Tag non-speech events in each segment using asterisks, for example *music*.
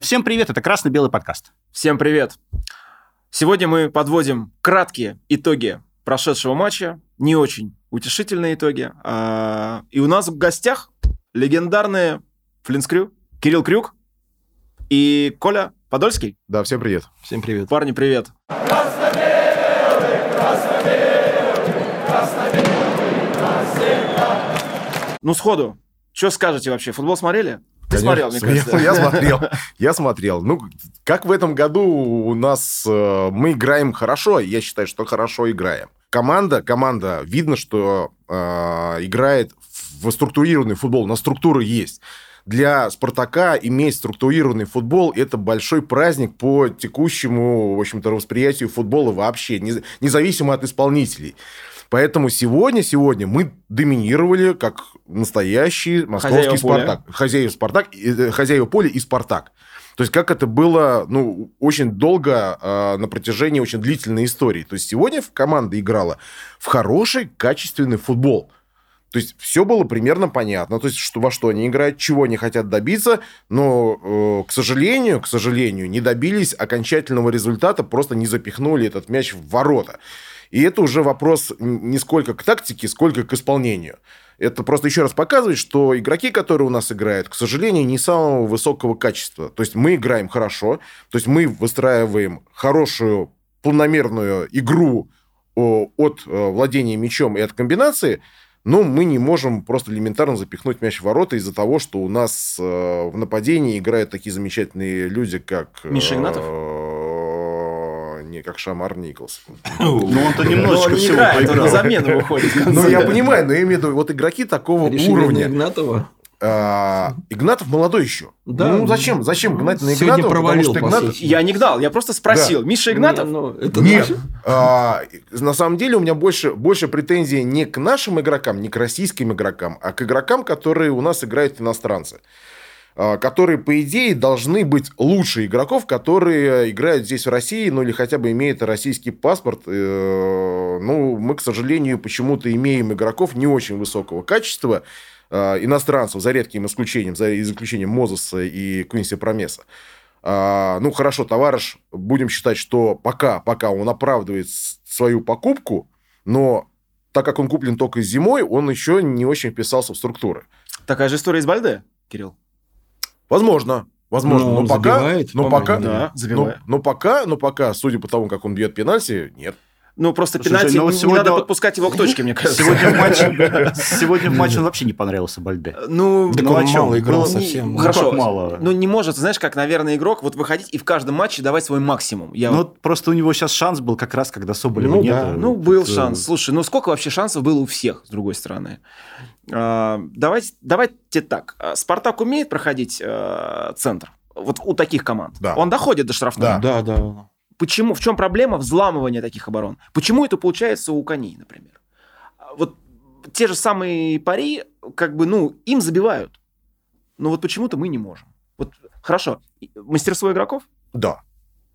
Всем привет, это «Красно-белый подкаст». Всем привет. Сегодня мы подводим краткие итоги прошедшего матча, не очень утешительные итоги. А, и у нас в гостях легендарные Флинскрю, Кирилл Крюк и Коля Подольский. Да, всем привет. Всем привет. Парни, привет. Ну, сходу, что скажете вообще? Футбол смотрели? Ты смотрел, мне кажется. Я, я *laughs* смотрел, я смотрел. Ну, как в этом году у нас э, мы играем хорошо, я считаю, что хорошо играем. Команда, команда, видно, что э, играет в структурированный футбол, на структура есть. Для Спартака иметь структурированный футбол – это большой праздник по текущему, в общем-то, восприятию футбола вообще, независимо от исполнителей. Поэтому сегодня, сегодня мы доминировали как настоящий московский хозяева Спартак. Поля. Хозяева, Спартак, хозяева поля и Спартак. То есть, как это было ну, очень долго э, на протяжении очень длительной истории. То есть, сегодня команда играла в хороший, качественный футбол. То есть, все было примерно понятно. То есть, что, во что они играют, чего они хотят добиться. Но, э, к сожалению, к сожалению, не добились окончательного результата, просто не запихнули этот мяч в ворота. И это уже вопрос не сколько к тактике, сколько к исполнению. Это просто еще раз показывает, что игроки, которые у нас играют, к сожалению, не самого высокого качества. То есть мы играем хорошо, то есть мы выстраиваем хорошую планомерную игру от э, владения мячом и от комбинации, но мы не можем просто элементарно запихнуть мяч в ворота из-за того, что у нас э, в нападении играют такие замечательные люди, как... Миша Игнатов? Не как Шамар Николс. *laughs* Ну, он-то немножечко всего поиграл. Он на замену выходит. Ну, я понимаю, но я имею в виду, вот игроки такого уровня. Игнатова? А, Игнатов молодой еще. Да. Ну, зачем? Зачем гнать на Игнатова? провалил, потому что Игнатов... Я не гнал, я просто спросил. Да. Миша Игнатов? Не, ну, это Нет. А, на самом деле у меня больше, больше претензий не к нашим игрокам, не к российским игрокам, а к игрокам, которые у нас играют иностранцы. А, которые, по идее, должны быть лучше игроков, которые играют здесь в России, ну или хотя бы имеют российский паспорт. Э, ну, мы, к сожалению, почему-то имеем игроков не очень высокого качества, иностранцев, за редким исключением, за исключением Мозеса и Квинси Промеса. А, ну, хорошо, товарищ, будем считать, что пока, пока он оправдывает свою покупку, но так как он куплен только зимой, он еще не очень вписался в структуры. Такая же история из Бальде, Кирилл. Возможно. Возможно, но, но пока, забивает, но пока, да, но, но пока, но пока, судя по тому, как он бьет пенальти, нет. Ну, просто Слушай, пенальти, ну, сегодня... не надо подпускать его к точке, мне кажется. Сегодня в матче, *laughs* сегодня в матче он вообще не понравился Бальде. Ну, так ну, он мало играл ну, совсем. Ну, хорошо, мало. Ну, не может, знаешь, как, наверное, игрок вот выходить и в каждом матче давать свой максимум. Я ну, просто у него сейчас шанс был как раз, когда Соболева ну, нет. Да. Ну, был вот, шанс. Слушай, ну сколько вообще шансов было у всех, с другой стороны? А, давайте, давайте так. А, Спартак умеет проходить а, центр? Вот у таких команд. Да. Он доходит до штрафного. Да, да, да. Почему? В чем проблема взламывания таких оборон? Почему это получается у коней, например? Вот те же самые пари, как бы, ну, им забивают. Но вот почему-то мы не можем. Вот хорошо, мастерство игроков? Да.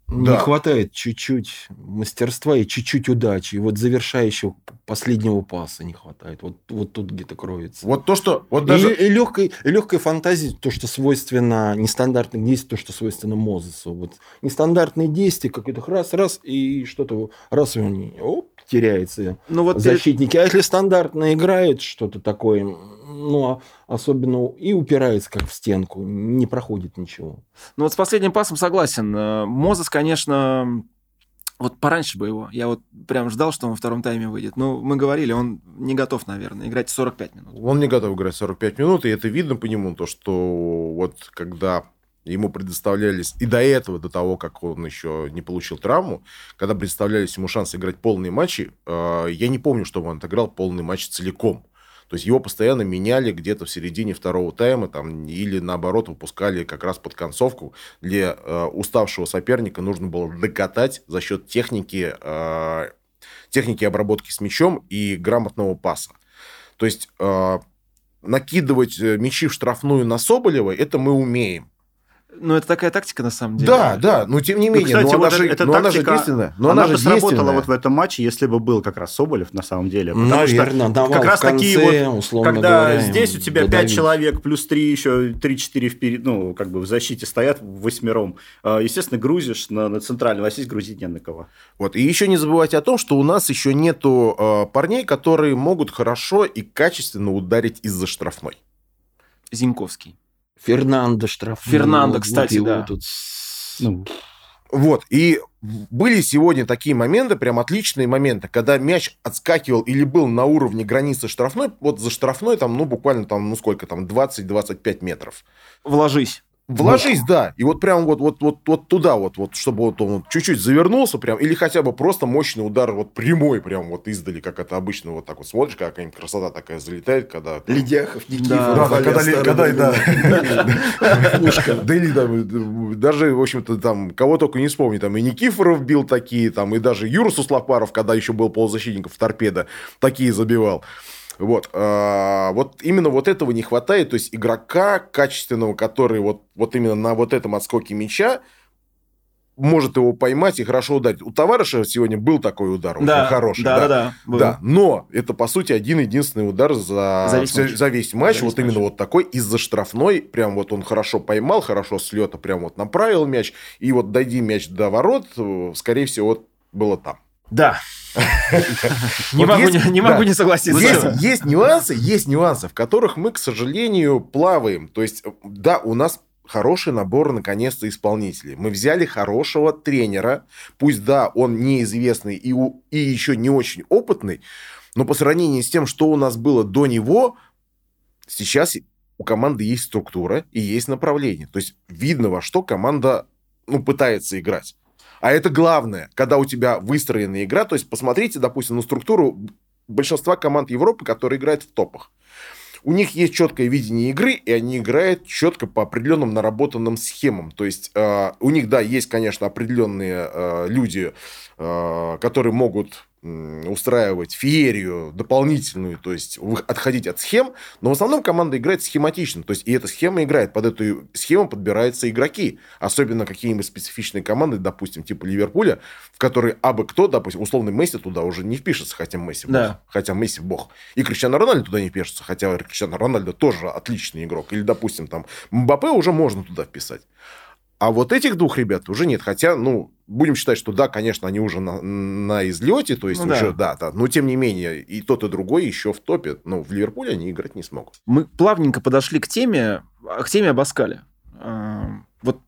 Не да. хватает чуть-чуть мастерства и чуть-чуть удачи. И вот завершающего последнего паса не хватает. Вот, вот тут где-то кроется. Вот то, что... Вот даже... и, и, легкой, и легкой фантазии, то, что свойственно нестандартным действиям, то, что свойственно Мозесу. Вот нестандартные действия, как это раз-раз, и что-то раз и оп, теряется ну, вот защитники. Перед... А если стандартно играет что-то такое, ну, а особенно и упирается как в стенку, не проходит ничего. Ну, вот с последним пасом согласен. Э, Мозес, конечно, вот пораньше бы его. Я вот прям ждал, что он во втором тайме выйдет. Но мы говорили, он не готов, наверное, играть 45 минут. Он не готов играть 45 минут, и это видно по нему, то, что вот когда ему предоставлялись, и до этого, до того, как он еще не получил травму, когда предоставлялись ему шансы играть полные матчи, э, я не помню, чтобы он отыграл полный матч целиком. То есть его постоянно меняли где-то в середине второго тайма там, или наоборот выпускали как раз под концовку. Для э, уставшего соперника нужно было докатать за счет техники, э, техники обработки с мячом и грамотного паса. То есть э, накидывать э, мячи в штрафную на Соболева, это мы умеем. Ну, это такая тактика, на самом деле. Да, да, но тем не Ну, менее, кстати, но она вот же, эта но она же тактика, действенная. Но она, она, бы же сработала действенная. вот в этом матче, если бы был как раз Соболев на самом деле. Потому что Наверное, давал как раз в конце, такие вот, условно когда говоря, здесь у тебя пять додавить. человек, плюс три еще, три-четыре вперед, ну, как бы в защите стоят восьмером. А, Естественно, грузишь на, на центрального, а здесь грузить не на кого. Вот. И еще не забывайте о том, что у нас еще нету э, парней, которые могут хорошо и качественно ударить из-за штрафной. Зиньковский. Фернандо штраф. Фернандо, кстати, да. Тут... Ну, Вот, и были сегодня такие моменты, прям отличные моменты, когда мяч отскакивал или был на уровне границы штрафной, вот за штрафной там, ну, буквально там, ну, сколько там, 20-25 метров. Вложись. Вложись, да, и вот прям вот, вот, вот, вот туда вот, вот, чтобы вот он чуть-чуть завернулся прям, или хотя бы просто мощный удар вот прямой прям вот издали, как это обычно вот так вот смотришь, какая-нибудь красота такая залетает, когда... Ледяхов, Никифоров. Да, да, когда когда, да. *laughs* Да или там, даже, в общем-то, там, кого только не вспомню, там и Никифоров бил такие, там, и даже Юра Суслопаров, когда еще был полузащитников в торпедо, такие забивал. Вот, а, вот именно вот этого не хватает, то есть игрока качественного, который вот, вот именно на вот этом отскоке мяча может его поймать и хорошо ударить. У товарища сегодня был такой удар, очень Да, хороший. да, да, да, был. Да, но это, по сути, один единственный удар за, За весь матч. за весь матч. За весь вот именно матч. вот такой из-за штрафной. Прям вот он хорошо поймал, хорошо с лета прям вот направил мяч. И вот дойди мяч до ворот, э, скорее всего, вот было там. Да. *laughs* Не могу есть- не- не да. могу не согласиться. Есть, есть нюансы, есть нюансы, в которых мы, к сожалению, плаваем. То есть, да, у нас хороший набор, наконец-то, исполнителей. Мы взяли хорошего тренера. Пусть, да, он неизвестный и, у- и еще не очень опытный, но по сравнению с тем, что у нас было до него, сейчас у команды есть структура и есть направление. То есть, видно, во что команда ну, пытается играть. А это главное, когда у тебя выстроена игра. То есть, посмотрите, допустим, на структуру большинства команд Европы, которые играют в топах. У них есть четкое видение игры, и они играют четко по определенным наработанным схемам. То есть э, у них, да, есть, конечно, определенные э, люди, э, которые могут устраивать феерию дополнительную, то есть отходить от схем, но в основном команда играет схематично, то есть и эта схема играет, под эту схему подбираются игроки, особенно какие-нибудь специфичные команды, допустим, типа Ливерпуля, в которые абы кто, допустим, условный Месси туда уже не впишется, хотя Месси бог, Да. хотя Месси бог, и Криштиано Рональдо туда не впишется, хотя Криштиано Рональдо тоже отличный игрок, или, допустим, там Мбаппе уже можно туда вписать. А вот этих двух ребят уже нет. Хотя, ну, будем считать, что да, конечно, они уже на, на излете, то есть Ну да. уже, да. да, но тем не менее, и тот, и другой еще в топе. Но в Ливерпуле они играть не смогут. Мы плавненько подошли к теме, к теме Абаскаля. Эм, Вот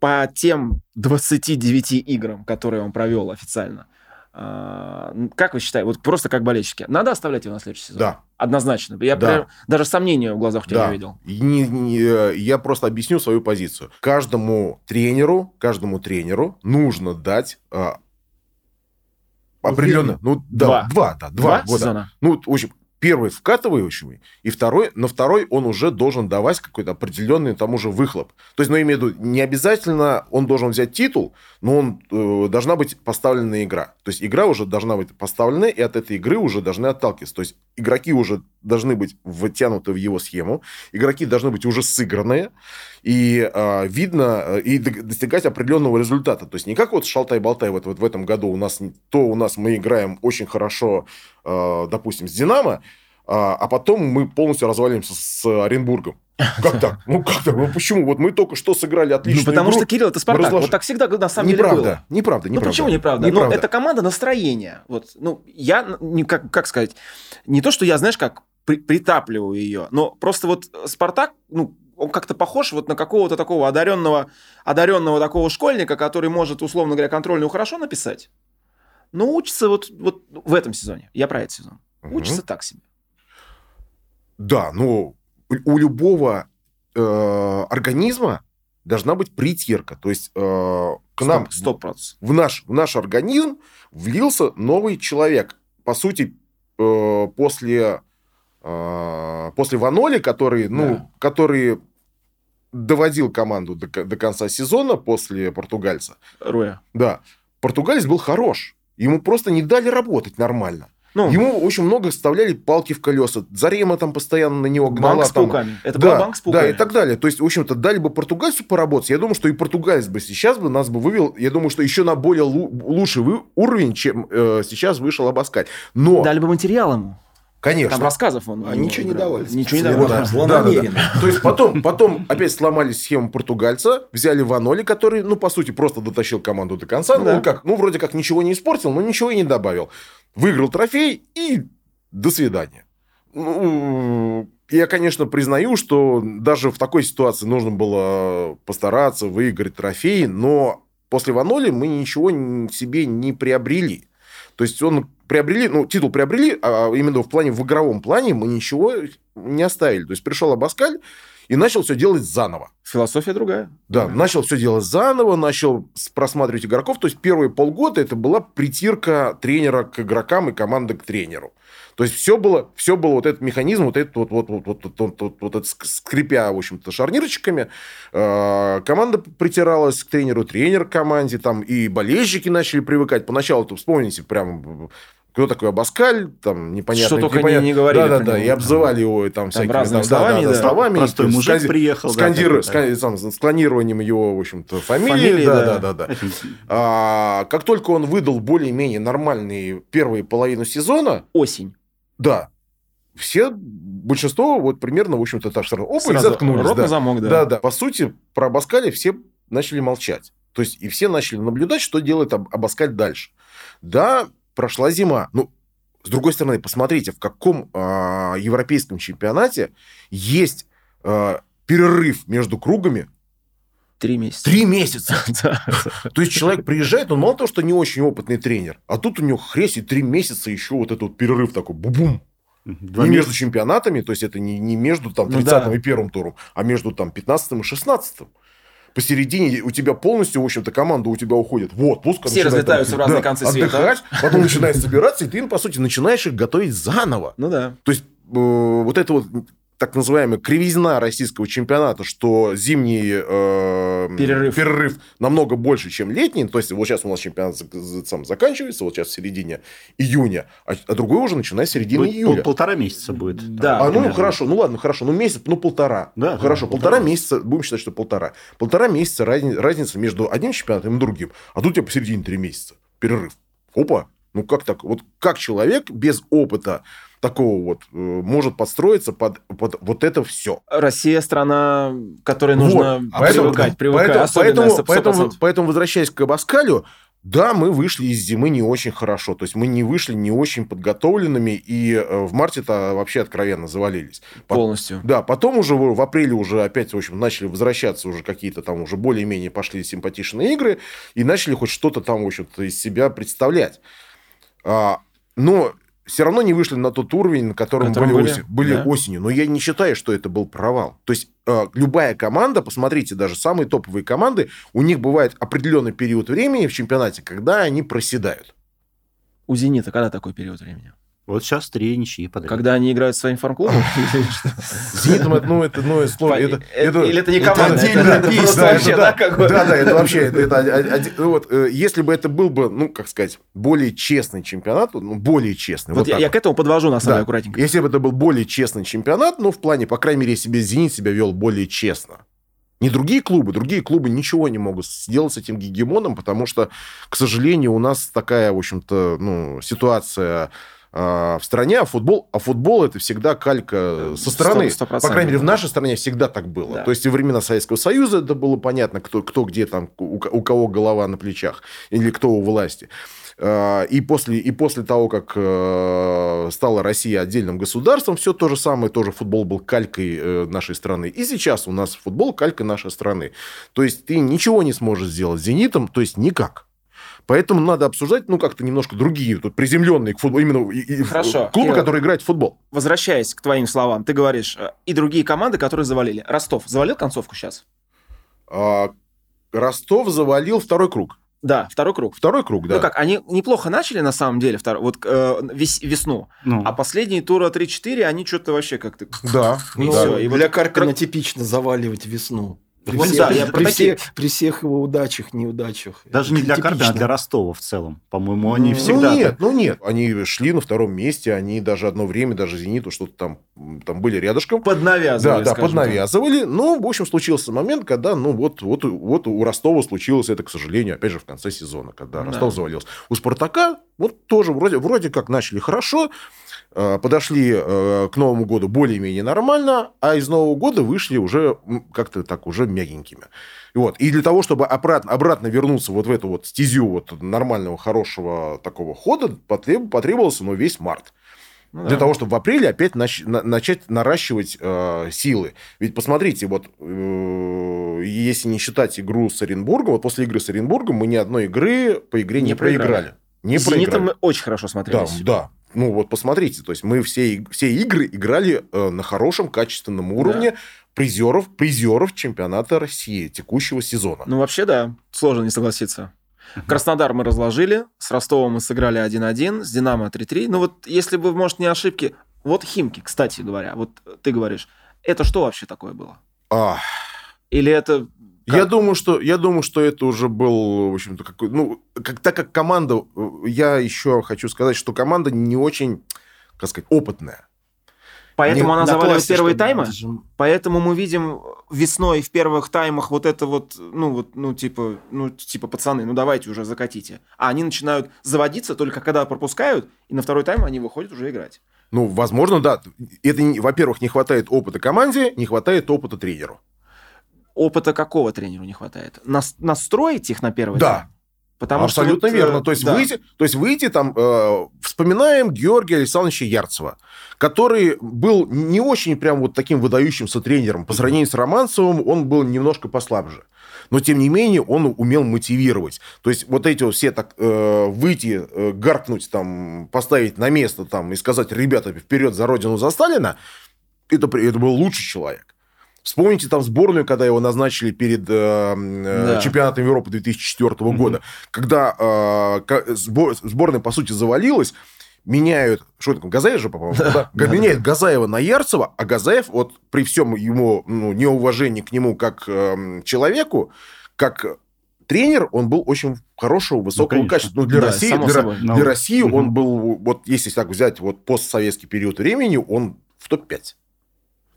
по тем 29 играм, которые он провел официально, как вы считаете, вот просто как болельщики, надо оставлять его на следующий сезон? Да. Однозначно. Я Да. прям даже сомнения в глазах у тебя Да. видел. Не- не- э, я просто объясню свою позицию. Каждому тренеру, каждому тренеру нужно дать а, определенно, ну да, Два. два, да, два, Два года. сезона? Ну, в общем, первый вкатывающий, и второй, на второй он уже должен давать какой-то определенный там уже выхлоп. То есть, ну, имею в виду, не обязательно он должен взять титул, но он э, должна быть поставлена игра. То есть, игра уже должна быть поставлена, и от этой игры уже должны отталкиваться. То есть, игроки уже должны быть втянуты в его схему, игроки должны быть уже сыгранные, и э, видно, и достигать определенного результата. То есть, не как вот шалтай-болтай вот, вот в этом году у нас, то у нас мы играем очень хорошо, э, допустим, с «Динамо», а, а потом мы полностью разваливаемся с Оренбургом. Как так? Ну как так? Ну почему? Вот мы только что сыграли Ну, отличную потому игру. что Кирилл это Спартак. разложили. Вот так всегда на самом деле неправда, было. неправда, Ну неправда. почему неправда? Неправда. Ну, это команда настроения. Вот, ну, я, как, как сказать, не то, что я, знаешь, как при- притапливаю ее, но просто вот Спартак, ну, он как-то похож вот на какого-то такого одаренного, одаренного такого школьника, который может, условно говоря, контрольную хорошо написать, но учится вот, вот в этом сезоне. Я про этот сезон. Мгм. Учится так себе. Да, но у- у любого э, организма должна быть притирка. То есть э, к нам, Стоп процентов. в наш, в наш организм влился новый человек. По сути, э, после, э, после Ваноли, который, ну, Да. который доводил команду до, до конца сезона после португальца, Руя. да, португалец был хорош. Ему просто не дали работать нормально. Ну, Ему очень много вставляли палки в колеса. Зарема там постоянно на него гнала. Банк с там. пауками. Это да, банк с пауками. Да, и так далее. То есть, в общем-то, дали бы португальцу поработать. Я думаю, что и португалец бы сейчас бы нас бы вывел, я думаю, что еще на более лучший уровень, чем э, сейчас вышел Абаскаль. Но... Дали бы материал ему. Конечно. Там рассказов он. А ничего не давали. Ничего не давали. Да, да, да, да. То есть потом, потом опять сломали схему португальца, взяли Ваноли, который, ну, по сути, просто дотащил команду до конца. Да. Ну, как, ну, вроде как ничего не испортил, но ничего и не добавил. Выиграл трофей и до свидания. Ну, я, конечно, признаю, что даже в такой ситуации нужно было постараться выиграть трофей, но после Ваноли мы ничего себе не приобрели. То есть он приобрели, ну, титул приобрели, а именно в плане, в игровом плане мы ничего не оставили. То есть пришел Абаскаль и начал все делать заново. Философия другая. Да, да, начал все делать заново, начал просматривать игроков. То есть первые полгода это была притирка тренера к игрокам и команды к тренеру. То есть все было, все было вот этот механизм, вот этот вот, вот, вот, вот, вот, вот, вот, вот скрипя, в общем-то, шарнирочками, э, команда притиралась к тренеру, тренер к команде, там и болельщики начали привыкать. Поначалу-то, вспомните, прям кто такой Абаскаль, там непонятно. Что только непонятно, не, не говорили. Да, да, да, и обзывали его там, там всякими разными там, словами, да, да, да, словами. Простой мужик сканди... приехал. Скандир... Да, скан... Сам, с клонированием его, в общем-то, фамилии. фамилии да, да, да. да. А, как только он выдал более-менее нормальные первые половину сезона... Осень. Да, все, большинство, вот примерно, в общем-то, так что оба и заткнулись. Рот да. на замок, да. Да, да. По сути, про Абаскаля все начали молчать. То есть, и все начали наблюдать, что делает Абаскаль дальше. Да, прошла зима. Ну, с другой стороны, посмотрите, в каком э, европейском чемпионате есть э, перерыв между кругами Три месяца. Три месяца. *laughs* То есть человек приезжает, он мало того, что не очень опытный тренер, а тут у него хресь и три месяца еще вот этот перерыв такой, бум-бум. Два не между чемпионатами, то есть это не, не между там 30 ну, да. и первым туром, а между там 15 и 16 посередине у тебя полностью, в общем-то, команда у тебя уходит в отпуск. Все разлетаются там, в разные да, концы света. Потом начинает *laughs* собираться, и ты, по сути, начинаешь их готовить заново. Ну да. То есть, э, вот это вот так называемая кривизна российского чемпионата, что зимний э, перерыв. перерыв намного больше, чем летний. То есть, вот сейчас у нас чемпионат сам заканчивается, вот сейчас в середине июня, а, а другой уже начиная с середины будет июля. полтора месяца будет. Да. А, ну, хорошо, ну ладно, хорошо, ну месяц, ну полтора. Да, хорошо, да, полтора да. месяца, будем считать, что полтора. Полтора месяца разни, разница между одним чемпионатом и другим. А тут у тебя посередине три месяца. Перерыв. Опа. Ну, как так? Вот как человек без опыта такого вот э, может подстроиться под, под вот это все. Россия страна, которой нужно вот. привыкать, привыкать. Поэтому, поэтому, поэтому, поэтому, возвращаясь к Абаскалю, да, мы вышли из зимы не очень хорошо. То есть мы не вышли не очень подготовленными, и э, в марте-то вообще откровенно завалились. Полностью. Да, потом уже в апреле уже опять, в общем, начали возвращаться уже какие-то там уже более-менее пошли симпатичные игры, и начали хоть что-то там, в общем-то, из себя представлять. А, но все равно не вышли на тот уровень, на котором были, были, осень, были да. осенью. Но я не считаю, что это был провал. То есть э, любая команда, посмотрите, даже самые топовые команды, у них бывает определенный период времени в чемпионате, когда они проседают. У «Зенита» когда такой период времени? Вот сейчас три ничьи подряд. Когда они играют своим фарм-клубом? *laughs* Зенитом, ну, это, ну, сложно. Или это не команда, это просто вообще, да, как бы... Да, да, это вообще, это, ну вот, э, если бы это был бы, ну, как сказать, более честный чемпионат, ну, более честный. Вот я к этому подвожу, на самом деле, аккуратненько. Если бы это был более честный чемпионат, ну, в плане, по крайней мере, себе Зенит себя вел более честно. Не другие клубы, другие клубы ничего не могут сделать с этим гегемоном, потому что, к сожалению, у нас такая, в общем-то, ну, ситуация в стране, а футбол, а футбол это всегда калька со стороны. 100%, 100%. По крайней мере, в нашей стране всегда так было. Да. То есть, и времена Советского Союза это было понятно, кто, кто где там, у, у кого голова на плечах, или кто у власти. А, и после, и после того, как э, стала Россия отдельным государством, все то же самое, тоже футбол был калькой э, нашей страны. И сейчас у нас футбол калька нашей страны. То есть, ты ничего не сможешь сделать с «Зенитом», то есть, никак. Поэтому надо обсуждать, ну, как-то немножко другие, тут приземленные к футболу, именно и, Хорошо. клубы, Кирилл, которые играют в футбол. Возвращаясь к твоим словам, ты говоришь, э, и другие команды, которые завалили. Ростов завалил концовку сейчас? А, Ростов завалил второй круг. Да, второй круг. Второй круг, да. Ну как, они неплохо начали на самом деле втор... вот э, вес... весну, ну. а последние тура 3-4 они что-то вообще как-то... Да. *laughs* И да. все. И Для вот... Карпина типично заваливать весну. При, Вот всех, да, я про при, всех, при всех его удачах, неудачах. Даже не для. Карпина, а для Ростова в целом. По-моему, они Ну, всегда... ну нет, так- ну нет. Они шли на втором месте, они даже одно время, даже Зениту что-то там, там были рядышком. Поднавязывали, Да, да, поднавязывали. Ну, в общем, случился момент, когда, ну, вот, вот, вот у Ростова случилось это, к сожалению, опять же, в конце сезона, когда Да. Ростов завалился. У Спартака вот тоже вроде, вроде как начали хорошо, подошли э, к Новому году более-менее нормально, а из Нового года вышли уже как-то так уже мягенькими. И Вот. И для того, чтобы обратно, обратно вернуться вот в эту вот стезю вот нормального, хорошего такого хода, потреб- потребовался ну, весь март. Ну Для да. того, чтобы в апреле опять нач- на- начать наращивать э, силы. Ведь посмотрите, вот э, если не считать игру с Оренбургом, вот после игры с Оренбургом мы ни одной игры по игре не, Не проиграли. проиграли. Не С «Зенитом» проиграли. мы очень хорошо Да, смотрелись. да. Ну вот посмотрите, то есть мы все, все игры играли э, на хорошем, качественном уровне призеров, призеров чемпионата России текущего сезона. Ну, вообще, да, сложно не согласиться. Краснодар мы разложили, с Ростовом мы сыграли 1-1, с Динамо 3-3. Ну, вот если бы, может, не ошибки... Вот Химки, кстати говоря, вот ты говоришь, это что вообще такое было? А, Или это... Я Как? думаю, что я думаю, что это уже был, в общем-то, какой, ну, как, так как команда, я еще хочу сказать, что команда не очень, как сказать, опытная. Поэтому Не- она классе, первые таймы? даже- Поэтому мы видим весной в первых таймах вот это вот, ну вот, ну типа, ну типа пацаны, ну давайте уже закатите. А они начинают заводиться только когда пропускают, и на второй тайм они выходят уже играть. Ну, возможно, да. Это, во-первых, не хватает опыта команде, не хватает опыта тренеру. Опыта какого тренеру не хватает? Нас- настроить их на первый Да. тайм? Потому Абсолютно что вот, верно. э, То есть, да. выйти, то есть выйти там... э, вспоминаем Георгия Александровича Ярцева, который был не очень прям вот таким выдающимся тренером. По сравнению с Романцевым он был немножко послабже. Но, тем не менее, он умел мотивировать. То есть, вот эти вот все так э, выйти, э, гаркнуть, там, поставить на место там, и сказать, ребята, вперед за родину, за Сталина, это, это был лучший человек. Вспомните там сборную, когда его назначили перед э, э, Да. чемпионатом Европы 2004 года, когда э, сбор- сборная, по сути, завалилась, меняют... Что это, Газаев же, по-моему? Да, да, меняют Газаева на Ярцева, а Газаев, вот при всем ему ну, неуважении к нему как э, человеку, как тренер, он был очень хорошего, высокого конечно. качества. Ну, для Да, России, для, собой. для Ну, России мгм. он был, вот если так взять вот постсоветский период времени, он в топ-5.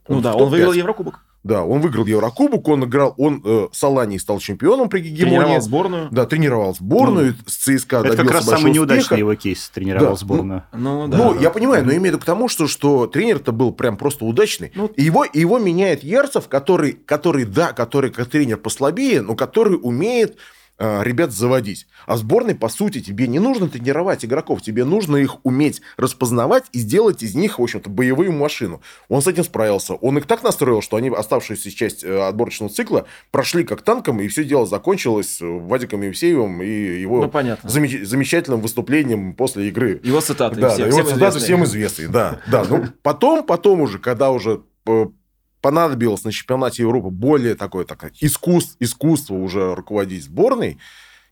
Ну да, он выиграл топ-5. Еврокубок. Да, он выиграл Еврокубок, он играл, он э, с Аланией стал чемпионом при гегемонии. Тренировал сборную. Да, тренировал сборную, с ЦСКА Это как раз самый неудачный успеха. его кейс тренировал Да, сборную. Ну да. Ну, я понимаю, но имею в виду к тому, что, что тренер-то был прям просто удачный. Ну, И его, его меняет Ярцев, который, который, да, который как тренер послабее, но который умеет ребят заводить. А сборной, по сути, тебе не нужно тренировать игроков, тебе нужно их уметь распознавать и сделать из них, в общем-то, боевую машину. Он с этим справился. Он их так настроил, что они оставшуюся часть э, отборочного цикла прошли как танком, и все дело закончилось э, Вадиком Евсеевым и его Ну, понятно. замеч- замечательным выступлением после игры. Его цитаты Да, все, да, всем его цитаты известные. всем известные, да. да. Ну, потом, потом уже, когда уже э, понадобилось на чемпионате Европы более такое, такое искусство, искусство уже руководить сборной,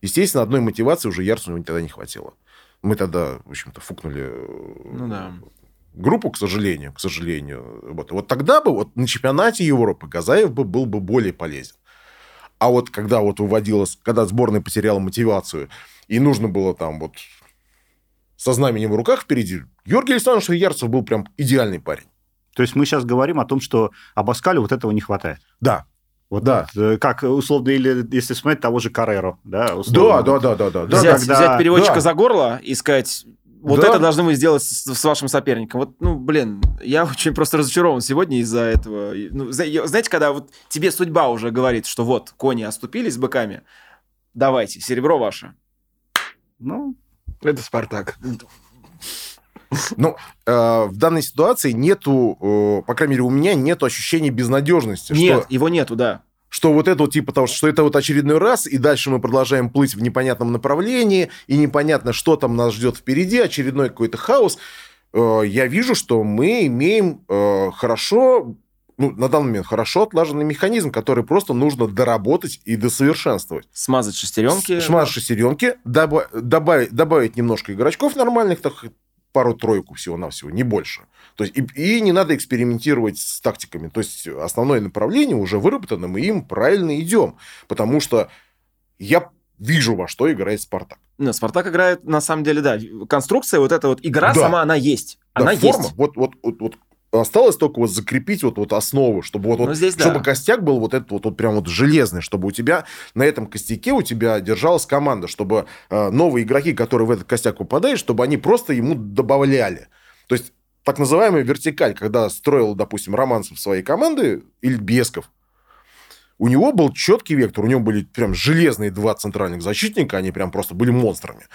естественно, одной мотивации уже Ярцеву тогда не хватило. Мы тогда, в общем-то, фукнули Ну да. группу, к сожалению, к сожалению. Вот, вот тогда бы вот на чемпионате Европы Газаев бы был бы более полезен. А вот когда вот выводилось, когда сборная потеряла мотивацию, и нужно было там вот со знаменем в руках впереди, Георгий Александрович Ярцев был прям идеальный парень. То есть мы сейчас говорим о том, что Абаскалю вот этого не хватает. Да. Вот Да. э, как условно, или если смотреть того же Кареро, да, Да, условно. да, да, да, да. да. взять, когда- взять переводчика да. за горло и сказать, вот Да. это должны вы сделать с, с вашим соперником. Вот, ну, блин, я очень просто разочарован сегодня из-за этого. Ну, знаете, когда вот тебе судьба уже говорит, что вот, кони оступились быками, давайте, серебро ваше. Ну, Это Спартак. Ну, э, в данной ситуации нету, э, по крайней мере, у меня нету ощущения безнадежности. Нет, что- его нету, да. что вот это вот типа того, что это вот очередной раз, и дальше мы продолжаем плыть в непонятном направлении, и непонятно, что там нас ждет впереди, очередной какой-то хаос. Э, Я вижу, что мы имеем э, хорошо, ну, на данный момент хорошо отлаженный механизм, который просто нужно доработать и досовершенствовать. Смазать шестеренки. Шмаз шестеренки, доба- добавить, добавить немножко игрочков нормальных, так, пару-тройку всего-навсего, не больше. То есть, и, и не надо экспериментировать с тактиками. То есть, основное направление уже выработано, мы им правильно идем. Потому что я вижу, во что играет Спартак. Ну, Спартак играет, на самом деле, да. Конструкция, вот эта вот игра да. сама, она есть. Да, она форма, есть. Вот, вот, вот, вот осталось только вот закрепить вот, вот основу, чтобы вот, вот Ну, здесь чтобы да. костяк был вот этот вот, вот прям вот железный, чтобы у тебя на этом костяке у тебя держалась команда, чтобы э, новые игроки, которые в этот костяк попадают, чтобы они просто ему добавляли. То есть так называемая вертикаль, когда строил, допустим, Романцев своей команды или Бесков, у него был четкий вектор, у него были прям железные два центральных защитника, они прям просто были монстрами.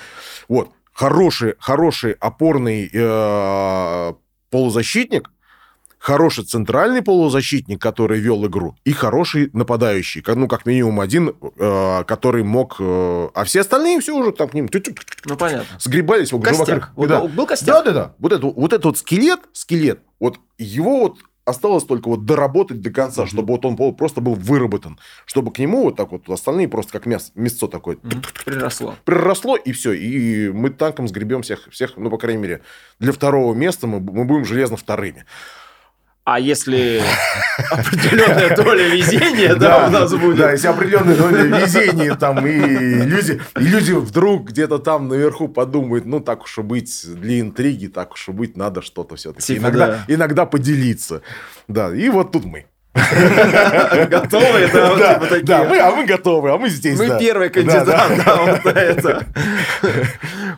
Вот. Хороший, хороший опорный э, полузащитник, хороший центральный полузащитник, который вел игру, и хороший нападающий, ну, как минимум один, э, который мог... э, а все остальные все уже там к ним Ну, понятно. сгребались вокруг- Костяк. вокруг- да. Был костяк? Да, да, да. Вот, это, вот этот вот скелет, скелет, вот его вот осталось только вот доработать до конца, чтобы вот он просто был выработан, чтобы к нему вот так вот остальные просто как мясо, мясцо такое Мгм. Приросло. приросло, и все. И мы танком сгребем всех, всех, ну, по крайней мере, для второго места мы, мы будем железно вторыми. А если *laughs* определенная доля везения, да, у нас будет. Да, если определенная доля везения там, и люди, и люди вдруг где-то там наверху подумают, ну, так уж и быть, для интриги, так уж и быть, надо что-то все-таки. Типа, иногда, да. иногда поделиться. Да, и вот тут мы. *laughs* Готовы? Да, вот да, типа такие. да, мы, а мы готовы, а мы здесь. Мы да. первый Да, кандидат, да. *laughs* да, вот на это.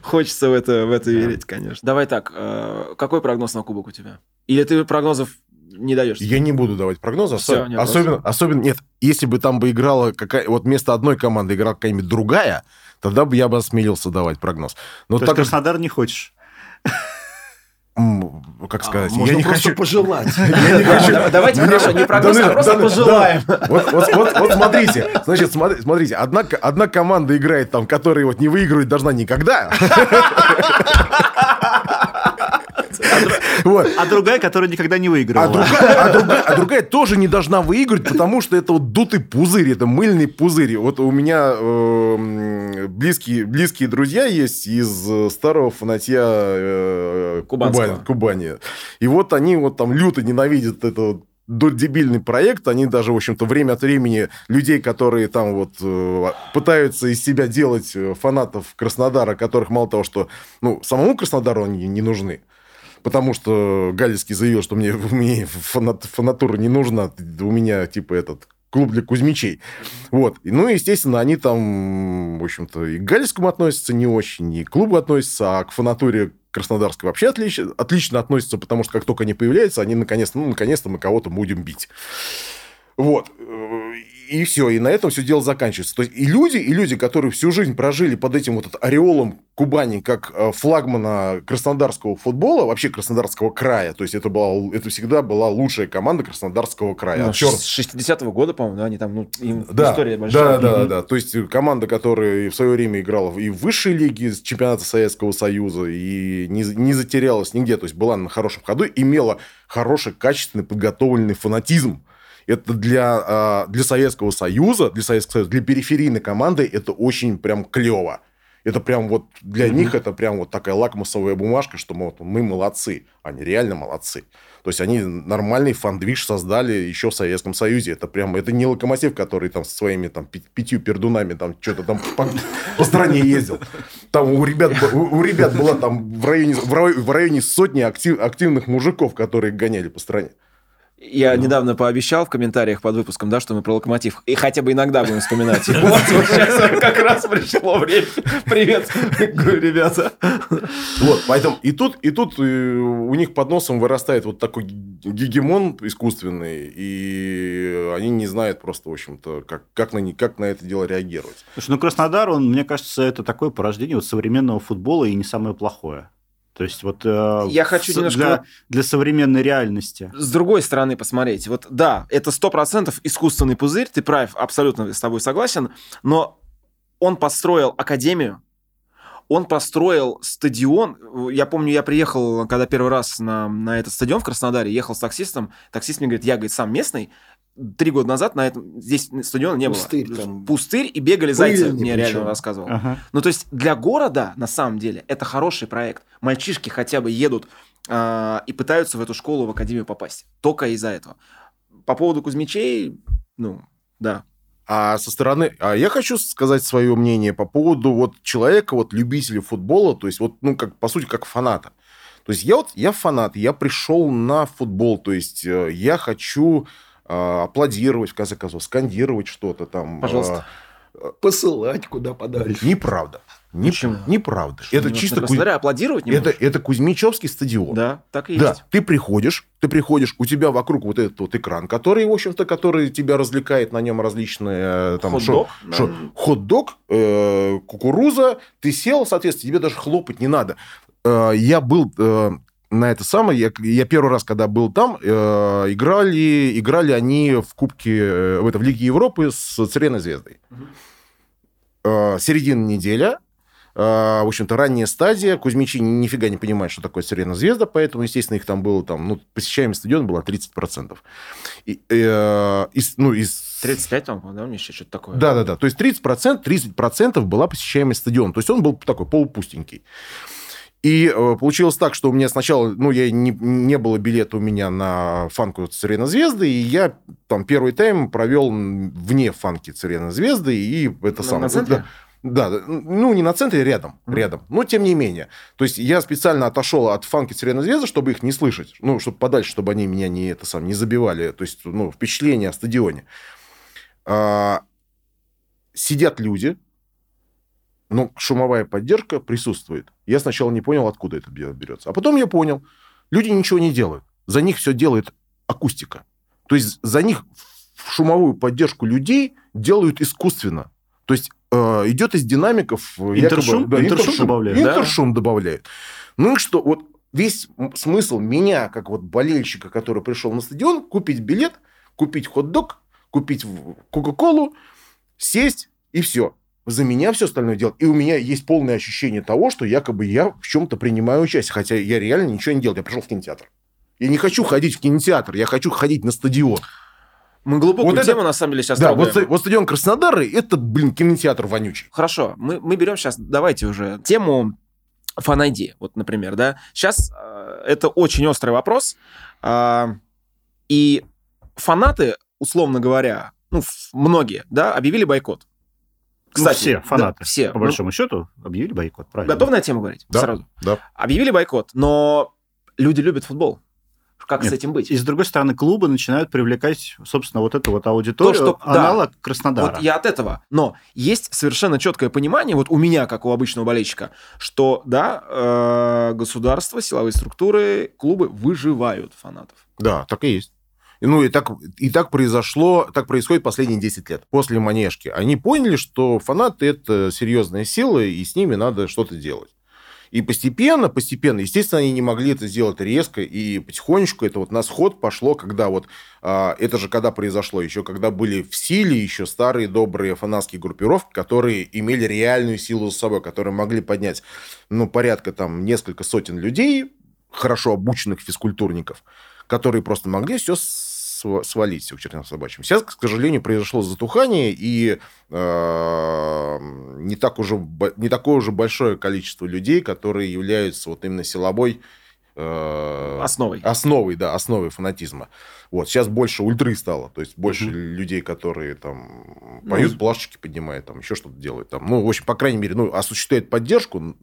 Хочется в это, в это верить, конечно. Давай так, э, какой прогноз на кубок у тебя? Или ты прогнозов не даешь? Я не буду давать прогнозы. Всё, осо- не особенно, особенно, нет, если бы там бы играла какая вот вместо одной команды играла какая-нибудь другая, тогда бы я бы осмелился давать прогноз. Но То есть так как, Краснодар не хочешь? как сказать, А, Можно я не просто хочу... пожелать. Я не хочу... Да, Давайте, Да, хорошо, не прогноз, а просто пожелаем. Вот, смотрите, значит, смотри- смотрите, одна, ко- одна команда играет там, которая вот не выигрывать должна никогда. Вот. А другая, которая никогда не А выигрывала. другая, а другая- а другая тоже не должна выиграть, потому что это вот дутый пузырь, это мыльный пузырь. Вот у меня э, близкие, близкие друзья есть из э, старого фанатья э, Кубанского. Кубани, Кубани. И вот они вот там люто ненавидят этот дебильный проект, они даже, в общем-то, время от времени людей, которые там вот э, пытаются из себя делать э, фанатов Краснодара, которых мало того, что, ну, самому Краснодару они не нужны, Потому что Галицкий заявил, что мне, *laughs* мне фанат, фанатура не нужна, у меня типа этот клуб для кузьмичей. Вот. Ну, естественно, они там, в общем-то, и к Галицкому относятся не очень, и к клубу относятся, а к фанатуре Краснодарской вообще отлично, отлично относятся, потому что как только они появляются, они наконец-то, ну, наконец-то мы кого-то будем бить. Вот. И все, и на этом все дело заканчивается. То есть и люди, и люди, которые всю жизнь прожили под этим вот ореолом Кубани как э, флагмана краснодарского футбола, вообще краснодарского края, то есть это, была, это всегда была лучшая команда краснодарского края. Ну, От чёрт- С 60-го года, по-моему, да, они там, ну, им да, история большая. да, да, Мгм. да. То есть команда, которая в свое время играла и в высшей лиге чемпионата Советского Союза, и не, не затерялась нигде, то есть была на хорошем ходу, имела хороший, качественный, подготовленный фанатизм. Это для, а, для Советского Союза, для Советского Союза, для периферийной команды это очень прям клево. Это прям вот для них это прям вот такая лакмусовая бумажка, что мы, вот, мы молодцы. Они реально молодцы. То есть они нормальный фандвиж создали еще в Советском Союзе. Это прям, это не локомотив, который там со своими там пятью пердунами там что-то там по, по стране ездил. Там у ребят, у, у ребят была там в районе, в рай- в районе сотни актив- активных мужиков, которые гоняли по стране. Я недавно пообещал в комментариях под выпуском, да, что мы про локомотив. И хотя бы иногда будем вспоминать. *laughs* Вот сейчас как раз пришло время. Привет, говорю, ребята. Вот, поэтому и тут, и тут э, у них под носом вырастает вот такой гегемон искусственный, и они не знают просто, в общем-то, как, как, на, как на это дело реагировать. Слушай, ну Краснодар, он, мне кажется, это такое порождение вот современного футбола и не самое плохое. То есть вот э, Я хочу с- немножко для, для современной реальности. С другой стороны посмотреть. Вот да, это сто процентов искусственный пузырь, ты прав, абсолютно с тобой согласен, но он построил академию, он построил стадион. Я помню, я приехал, когда первый раз на, на этот стадион в Краснодаре, ехал с таксистом. Таксист мне говорит, я, говорит, сам местный. Три года назад на этом здесь стадиона не Пустырь было. там. Пустырь и бегали зайцы, мне реально причем. рассказывал. Ага. Ну, то есть для города, на самом деле, это хороший проект. Мальчишки хотя бы едут а, и пытаются в эту школу, в академию попасть. Только из-за этого. По поводу Кузьмичей, ну, да. А со стороны... А я хочу сказать свое мнение по поводу вот человека, вот любителя футбола, то есть вот, ну, как, по сути, как фаната. То есть я вот, я фанат, я пришел на футбол, то есть э, я хочу аплодировать, в конце концов, скандировать что-то там. Пожалуйста. Посылать куда подальше. Неправда. Не- Почему? Неправда. Что, это чисто... Куз- аплодировать не Это, можешь? это Кузьмичевский стадион. Да, так и Да, есть. ты приходишь, ты приходишь, у тебя вокруг вот этот вот экран, который, в общем-то, который тебя развлекает, на нем различные э, там Хот-дог, шо- да. шо- хот-дог, э, кукуруза, ты сел, соответственно, тебе даже хлопать не надо. Э, я был э, на это самое, я, я первый раз, когда был там, э, играли, играли они в Кубке, э, в, это, в Лиге Европы с Цервеной Звездой. Э, середина неделя, э, в общем-то, ранняя стадия. Кузьмичи ни- нифига не понимают, что такое Сирена Звезда, поэтому, естественно, их там было, там, ну, посещаемость стадиона была 30%. И, э, из, ну, из... 35 там, да, мне еще что-то такое. Да, да, да. То есть 30%, 30% была посещаемость стадиона. То есть он был такой полупустенький. И э, получилось так, что у меня сначала, ну, я не, не было билета у меня на фанку Царена Звезды, и я там первый тайм провел вне фанки Царена Звезды, и это На- самое... на центре? Да, ну, не на центре, рядом, Мгм. рядом. Но тем не менее. То есть я специально отошел от фанки Царена Звезды, чтобы их не слышать. Ну, чтобы подальше, чтобы они меня не, это сам, не забивали. То есть, ну, впечатление о стадионе. А, сидят люди, но шумовая поддержка присутствует. Я сначала не понял, откуда это бе- берется. А потом я понял. Люди ничего не делают. За них все делает акустика. То есть за них шумовую поддержку людей делают искусственно. То есть э, идет из динамиков... э, Интершум? да, Интершум добавляют, да? Интершум добавляют. Ну и что, вот весь смысл меня, как вот болельщика, который пришел на стадион, купить билет, купить хот-дог, купить Кока-Колу, сесть и все. За меня все остальное делать. И у меня есть полное ощущение того, что якобы я в чем-то принимаю участие. Хотя я реально ничего не делал. Я пришел в кинотеатр. Я не хочу ходить в кинотеатр, я хочу ходить на стадион. Мы глубокую Вот это- тему, на самом деле, сейчас да, трогаем. вот, вот стадион Краснодара, это, блин, кинотеатр вонючий. Хорошо, мы, мы берем сейчас, давайте уже тему фан-ID, вот, например, да. Сейчас э, это очень острый вопрос, а, и фанаты, условно говоря, ну, многие, да, объявили бойкот. Ну, все да, фанаты, все. по Ну, большому счету, объявили бойкот, правильно? готов на тему говорить? Да. Сразу. Да. Объявили бойкот, но люди любят футбол. Как с Нет, этим быть? И с другой стороны, клубы начинают привлекать, собственно, вот эту вот аудиторию, То, что- да. аналог Краснодара. Вот я от этого. Но есть совершенно четкое понимание, вот у меня, как у обычного болельщика, что, да, э, государство, силовые структуры, клубы выживают фанатов. Да, так и есть. Ну и так, и так произошло, так происходит последние 10 лет. После Манежки. Они поняли, что фанаты это серьезная сила, и с ними надо что-то делать. И постепенно, постепенно, естественно, они не могли это сделать резко, и потихонечку это вот на сход пошло, когда вот, а, это же когда произошло, еще когда были в силе еще старые добрые фанатские группировки, которые имели реальную силу за собой, которые могли поднять, ну, порядка там несколько сотен людей, хорошо обученных физкультурников, которые просто могли все свалить все к чертям собачьим. Сейчас, к сожалению, произошло затухание, и э, не, так уже, не такое уже большое количество людей, которые являются вот именно силовой э, Основой. основой, да, основой фанатизма. Вот, сейчас больше ультры стало, то есть больше Мгм. людей, которые там Ну, поют, с- плашечки поднимают, там еще что-то делают. Там. Ну, в общем, по крайней мере, ну, осуществляют поддержку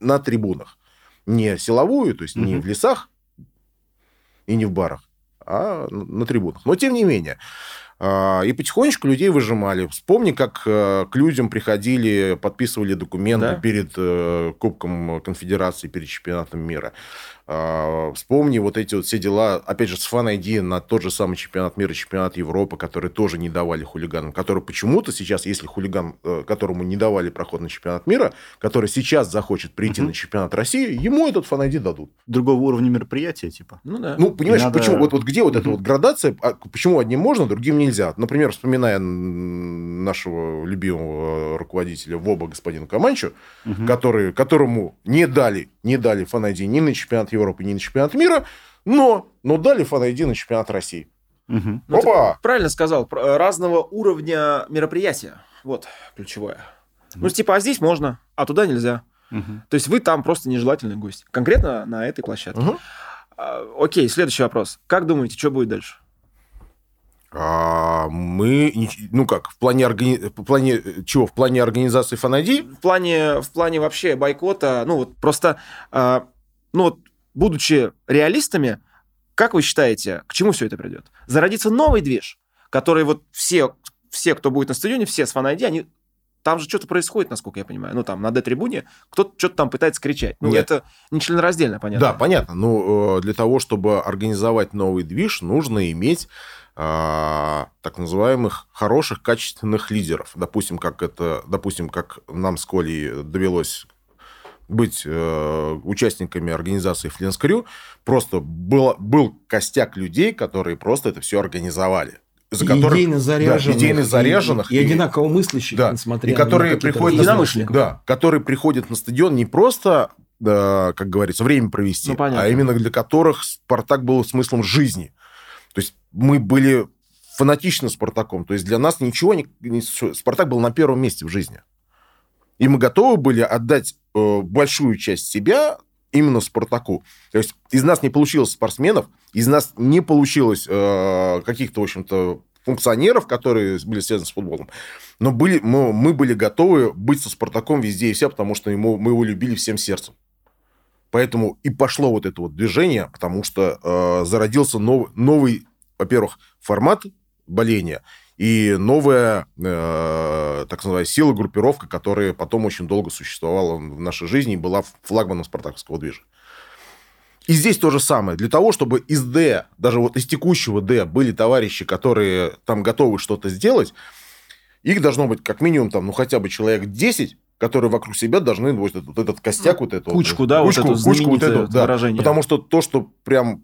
на трибунах. Не силовую, то есть не Мгм. в лесах и не в барах, а на на трибунах. Но тем не менее. А, И потихонечку людей выжимали. Вспомни, как э, к людям приходили, подписывали документы Да. перед э, Кубком Конфедерации, перед чемпионатом мира. А, Вспомни вот эти вот все дела, опять же, с фан ID на тот же самый чемпионат мира, чемпионат Европы, которые тоже не давали хулиганам, который почему-то сейчас, если хулиган, э, которому не давали проход на чемпионат мира, который сейчас захочет прийти Мгм. на чемпионат России, ему этот фан ID дадут. Другого уровня мероприятия, типа. Ну да. Ну, понимаешь, надо- почему, вот, вот где вот эта Мгм. вот градация, а почему одним можно, другим нельзя? Например, вспоминая нашего любимого руководителя ВОБа господина Каманчу, Мгм. который, которому не дали, не дали фан ни на чемпионат Европы, ни на чемпионат мира, но, но дали фан на чемпионат России. Угу. Ну, Опа! Правильно сказал, разного уровня мероприятия. Вот ключевое. Угу. Ну, типа, а здесь можно, а туда нельзя. Угу. То есть вы там просто нежелательный гость. Конкретно на этой площадке. Угу. А, окей, следующий вопрос. Как думаете, что будет дальше? А, мы, ну как, в плане, органи... в плане чего? В плане организации фанади? В плане, в плане вообще бойкота, ну вот просто, а, ну вот, будучи реалистами, как вы считаете, к чему все это придет? Зародится новый движ, который вот все, все, кто будет на стадионе, все с фан они там же что-то происходит, насколько я понимаю. Ну, там, на Д-трибуне кто-то что-то там пытается кричать. Ну, Нет. это не членораздельно, понятно. Да, понятно. Ну, э, для того, чтобы организовать новый движ, нужно иметь а, так называемых хороших, качественных лидеров. Допустим, как это, допустим, как нам с Колей довелось быть э, участниками организации Фленскрю, просто был, был костяк людей, которые просто это все организовали за которых, идейно заряженных, да, идейно заряженных и, и одинаково мыслящих, да, несмотря и которые на приходят на, да, которые приходят на стадион не просто, да, как говорится, время провести, ну, а именно для которых Спартак был смыслом жизни. То есть мы были фанатично Спартаком. То есть для нас ничего не, не... Спартак был на первом месте в жизни. И мы готовы были отдать э, большую часть себя именно Спартаку. То есть из нас не получилось спортсменов, из нас не получилось э, каких-то, в общем-то, функционеров, которые были связаны с футболом. Но были, мы, мы были готовы быть со Спартаком везде и вся, потому что ему, мы его любили всем сердцем. Поэтому и пошло вот это вот движение, потому что э, зародился новый, новый, во-первых, формат боления и новая, э, так называемая, сила, группировка, которая потом очень долго существовала в нашей жизни и была флагманом спартаковского движения. И здесь то же самое. Для того, чтобы из Д, даже вот из текущего Д были товарищи, которые там готовы что-то сделать, их должно быть как минимум там, ну, хотя бы человек 10, которые вокруг себя должны вот этот, вот этот костяк, вот эту кучку, вот, да, кучку, вот эту кучку вот эту, да, выражение. Потому что то, что прям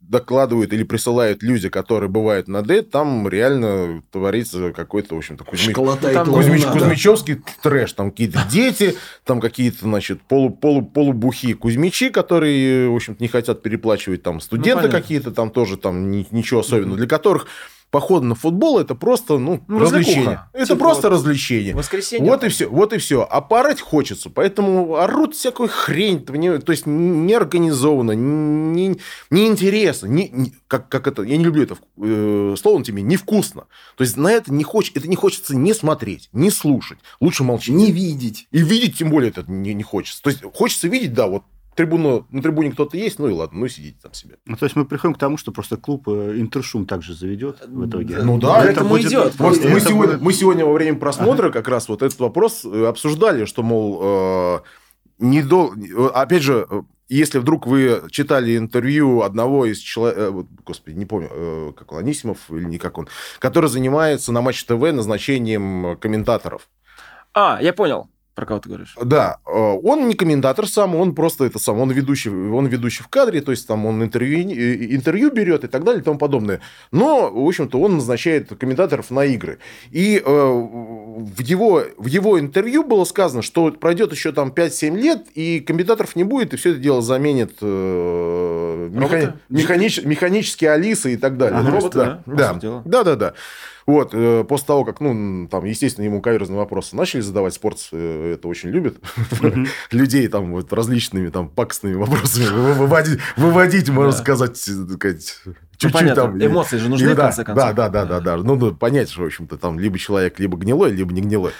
докладывают или присылают люди, которые бывают на Д, там реально творится какой-то, в общем-то, Кузьмич... Кузьмич... Кузьмичевский трэш. Там какие-то дети, там какие-то, значит, полу, полу, полубухи Кузьмичи, которые, в общем-то, не хотят переплачивать, там студенты ну, какие-то, там тоже там ничего особенного, для которых походы на футбол это просто ну, ну развлечение. Это типа просто вот развлечение. Воскресенье. Вот и все. Вот и все. А порать хочется. Поэтому орут всякую хрень. То есть неорганизованно, не, неинтересно. Не, не, как, как это, я не люблю это э, слово тебе, невкусно. То есть на это не, хоч, это не хочется не смотреть, не слушать. Лучше молчать. Не видеть. И видеть тем более это не, не хочется. То есть хочется видеть, да, вот трибуну, на трибуне кто-то есть, ну и ладно, ну сидите там себе. Ну, то есть мы приходим к тому, что просто клуб э, Интершум также заведет в итоге. Ну да, это, это будет... идет. Вот мы, сегодня, будет... мы сегодня во время просмотра ага. как раз вот этот вопрос э, обсуждали, что, мол, э, не до... опять же, если вдруг вы читали интервью одного из человек, господи, не помню, как он, Анисимов или не как он, который занимается на Матч ТВ назначением комментаторов. А, я понял. Про кого ты говоришь? Да, э, он не комментатор сам, он просто это сам, он ведущий, он ведущий в кадре, то есть там он интервью, интервью берет и так далее и тому подобное. Но, в общем-то, он назначает комментаторов на игры. И э, в, его, в его интервью было сказано, что пройдет еще там 5-7 лет, и комментаторов не будет, и все это дело заменит э, механи- механич- механические Алисы и так далее. Ага, роботы, да? Да, да, да, да. Вот, э, после того, как, ну, там, естественно, ему каверзные вопросы начали задавать, спорт э, это очень любит, *laughs* людей там вот различными там пакостными вопросами выводить, выводить можно сказать, сказать чуть-чуть ну, там. Эмоции же нужны, в конце концов. Да, да, да, да, да. Ну, ну, понять, что, в общем-то, там либо человек либо гнилой, либо не гнилой.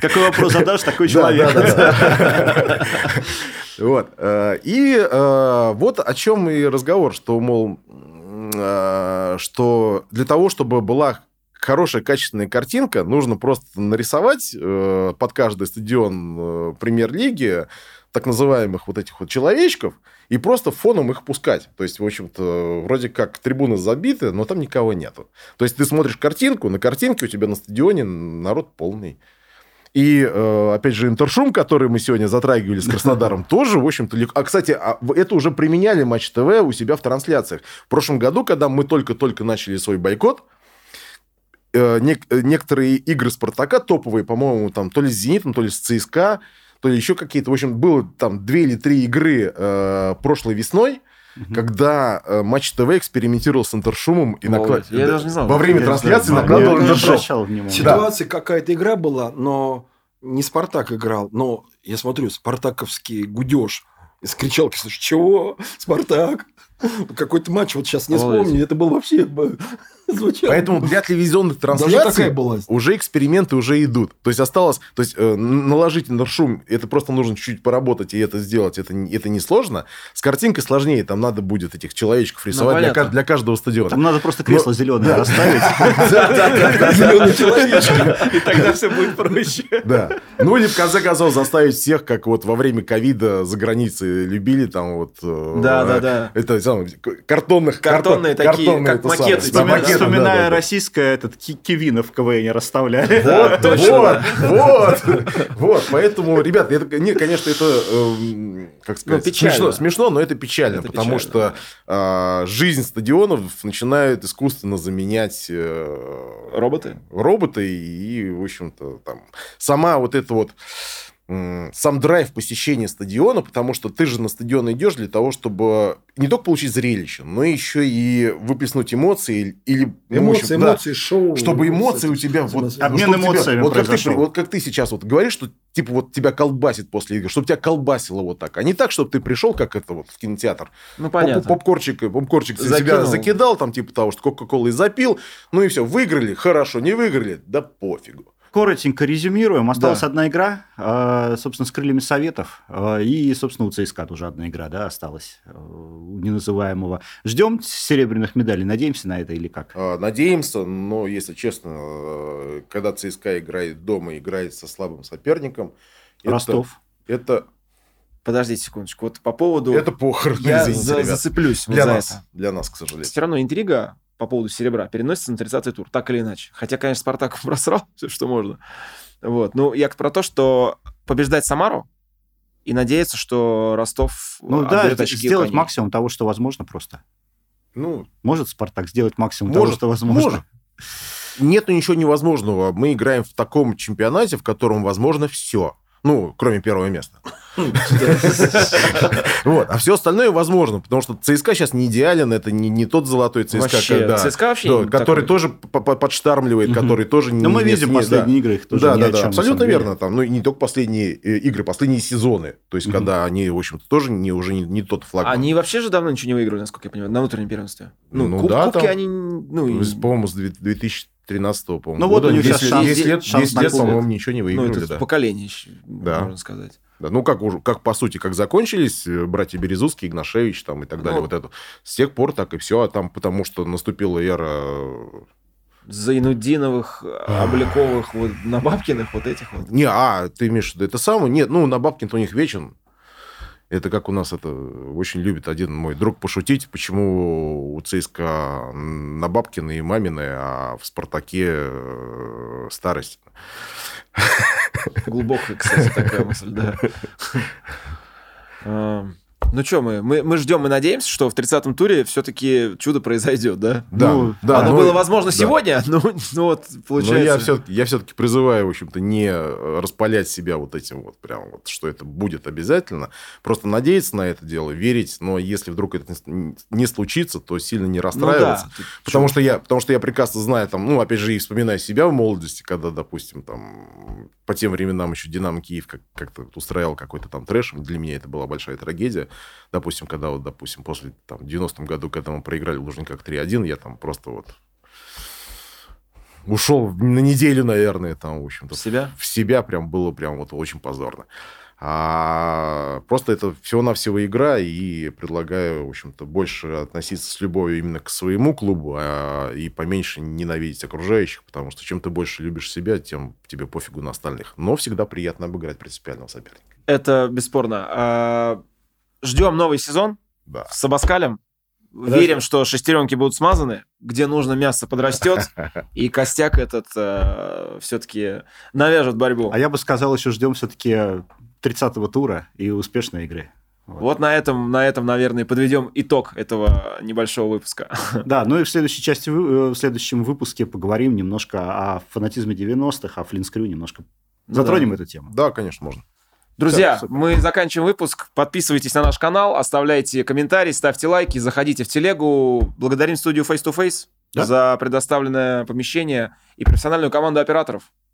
Какой вопрос задашь, такой человек. *laughs* Вот. Э, и вот о чем и разговор, что, мол, Э, что для того, чтобы была хорошая, качественная картинка, нужно просто нарисовать э, под каждый стадион э, премьер-лиги так называемых вот этих вот человечков и просто фоном их пускать. То есть, в общем-то, вроде как трибуны забиты, но там никого нету. То есть, ты смотришь картинку, на картинке у тебя на стадионе народ полный. И, э, опять же, Интершум, который мы сегодня затрагивали с Краснодаром, *laughs* тоже, в общем-то... А, кстати, а, это уже применяли Матч ТВ у себя в трансляциях. В прошлом году, когда мы только-только начали свой бойкот, э, некоторые игры Спартака топовые, по-моему, там то ли с Зенитом, то ли с ЦСКА, то ли еще какие-то. В общем, было там две или три игры э, прошлой весной, угу. когда э, Матч ТВ экспериментировал с интершумом и накладывал... Я даже не знал. Во время трансляции накладывал интершум. Ситуация какая-то игра была, но не Спартак играл, но я смотрю, спартаковский гудеж из кричалки, слушай, чего? Спартак? *laughs* Какой-то матч, вот сейчас не вспомню, это был вообще *laughs* звучало. Поэтому для телевизионных трансляций уже эксперименты уже идут. То есть осталось, то есть э, наложить на шум, это просто нужно чуть-чуть поработать и это сделать, это, это не сложно. С картинкой сложнее, там надо будет этих человечков рисовать ну, для, для каждого стадиона. Там надо просто кресло Но... зеленое расставить. *laughs* Зеленый человечек. И тогда все будет проще. Да. Ну или в конце концов заставить всех, как вот во время ковида за границей любили там вот... Э, да, да, да. Это картонных... Картонные такие, как макеты вспоминая да, да, российское, этот Кивина в КВН расставляли. Вот, точно. Вот, вот. *laughs* Вот, поэтому, ребят, конечно, это, э, как сказать, ну, смешно, смешно, но это печально, это потому печально. что э, жизнь стадионов начинают искусственно заменять э, роботы. Роботы и, в общем-то, там сама вот эта вот сам драйв посещения стадиона, потому что ты же на стадион идешь для того, чтобы не только получить зрелище, но еще и выплеснуть эмоции или эмоции, общем, эмоции, да, шоу, чтобы эмоции у тебя вот обмен эмоциями тебя, вот как ты вот как ты сейчас вот говоришь, что типа вот тебя колбасит после игры, чтобы тебя колбасило вот так, а не так, чтобы ты пришел как это вот в кинотеатр, ну понятно, попкорчик, попкорчик себя закидал там типа того, что кока-колы запил, ну и все, выиграли, хорошо, не выиграли, да пофигу коротенько резюмируем. Осталась да. одна игра, а, собственно, с крыльями советов. А, и, собственно, у ЦСКА тоже одна игра да, осталась а, у неназываемого. Ждем серебряных медалей. Надеемся на это или как? Надеемся, но, если честно, когда ЦСКА играет дома, играет со слабым соперником... Ростов. Это, это Подождите секундочку. Вот по поводу... Это похороны, Я извините, за, зацеплюсь для вот нас, за это. Для нас, к сожалению. Все равно интрига по поводу серебра переносится на 30-й тур, так или иначе. Хотя, конечно, Спартак *laughs* просрал все, что можно. Вот. Ну, я про то, что побеждать Самару и надеяться, что Ростов Ну да, это сделать максимум того, что возможно просто. Ну, может Спартак сделать максимум может, того, что возможно? Может. Нет ничего невозможного. Мы играем в таком чемпионате, в котором возможно все. Ну, кроме первого места. Вот. А все остальное возможно, потому что ЦСКА сейчас не идеален, это не, не тот золотой ЦСКА, вообще, когда, ЦСКА вообще да, который тоже подштармливает, угу. который тоже не... Но мы видим не, последние да. игры, их тоже Да, да, да, абсолютно верно. Там, ну, не только последние э, игры, последние сезоны. То есть, угу. когда они, в общем-то, тоже не, уже не, не тот флаг. Они вообще же давно ничего не выиграли, насколько я понимаю, на внутреннем первенстве. Ну, ну куб, да, кубки там, они... Ну, по-моему, с 2000 13-го, по-моему, Ну вот у них 10, сейчас шанс, 10 лет, 10 лет, по-моему, ничего не выиграли. Ну, это да. поколение, да. можно сказать. Да, ну, как, уже, как по сути, как закончились э, братья Березузский, Игнашевич там и так далее, ну, вот это. С тех пор так и все, а там потому что наступила эра э, Зайнудиновых, Обляковых, вот, на Бабкиных, вот этих вот. Не, а, ты имеешь в виду это самое? Нет, ну, на Бабкин-то у них вечен. Это как у нас это очень любит один мой друг пошутить, почему у ЦСКА на Бабкина и Мамины, а в Спартаке э, старость. Глубокая, кстати, такая мысль, да. *laughs* Ну что, мы, мы, мы ждем и надеемся, что в 30-м туре все-таки чудо произойдет, да? Да, ну, да. Оно ну, было возможно да. сегодня, *laughs* но ну, вот получается... Но я все-таки, я все-таки призываю, в общем-то, не распалять себя вот этим вот, прям вот, что это будет обязательно. Просто надеяться на это дело, верить, но если вдруг это не случится, то сильно не расстраиваться. Ну, да. потому, что я, потому что я прекрасно знаю, там, ну, опять же, и вспоминаю себя в молодости, когда, допустим, там, по тем временам еще Динамо Киев как- как-то устраивал какой-то там трэш. Для меня это была большая трагедия допустим, когда вот, допустим, после там, 90-м году, когда мы проиграли в Лужниках 3-1, я там просто вот ушел на неделю, наверное, там, в общем-то. В себя? В себя прям было прям вот очень позорно. А просто это всего-навсего игра, и предлагаю, в общем-то, больше относиться с любовью именно к своему клубу, а, и поменьше ненавидеть окружающих, потому что чем ты больше любишь себя, тем тебе пофигу на остальных. Но всегда приятно обыграть принципиального соперника. Это бесспорно. А ждем новый сезон да. с Абаскалем. Подожди. Верим, что шестеренки будут смазаны, где нужно мясо подрастет, *laughs* и костяк этот э, все-таки навяжет борьбу. А я бы сказал, еще ждем все-таки 30-го тура и успешной игры. Вот. вот на этом, на этом, наверное, подведем итог этого небольшого выпуска. *laughs* Да, ну и в следующей части, э, в следующем выпуске поговорим немножко о фанатизме 90-х, о Флинскрю немножко затронем да. эту тему. Да, конечно, можно. Друзья, Все, мы заканчиваем выпуск. Подписывайтесь на наш канал, оставляйте комментарии, ставьте лайки, заходите в телегу. Благодарим студию Face to Face да? за предоставленное помещение и профессиональную команду операторов.